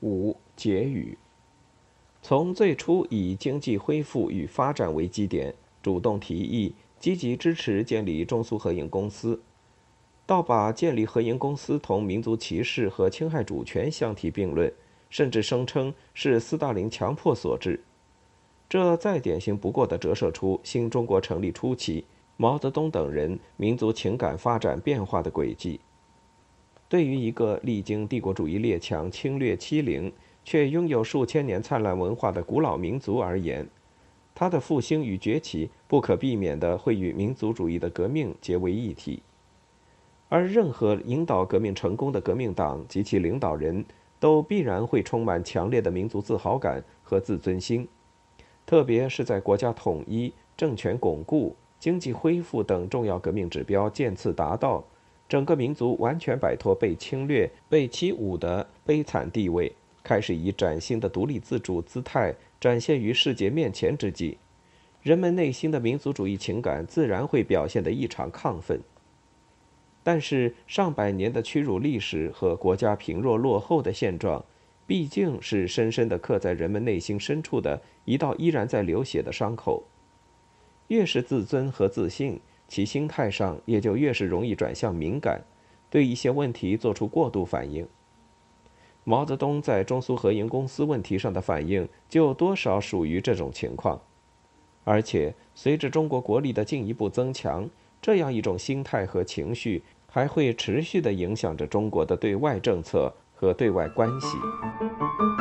五结语。从最初以经济恢复与发展为基点，主动提议、积极支持建立中苏合营公司，到把建立合营公司同民族歧视和侵害主权相提并论，甚至声称是斯大林强迫所致，这再典型不过的折射出新中国成立初期毛泽东等人民族情感发展变化的轨迹。对于一个历经帝国主义列强侵略欺凌，却拥有数千年灿烂文化的古老民族而言，它的复兴与崛起不可避免地会与民族主义的革命结为一体。而任何引导革命成功的革命党及其领导人都必然会充满强烈的民族自豪感和自尊心，特别是在国家统一、政权巩固、经济恢复等重要革命指标渐次达到。整个民族完全摆脱被侵略、被欺侮的悲惨地位，开始以崭新的独立自主姿态展现于世界面前之际，人们内心的民族主义情感自然会表现得异常亢奋。但是，上百年的屈辱历史和国家贫弱落后的现状，毕竟是深深地刻在人们内心深处的一道依然在流血的伤口。越是自尊和自信。其心态上也就越是容易转向敏感，对一些问题做出过度反应。毛泽东在中苏合营公司问题上的反应，就多少属于这种情况。而且，随着中国国力的进一步增强，这样一种心态和情绪，还会持续地影响着中国的对外政策和对外关系。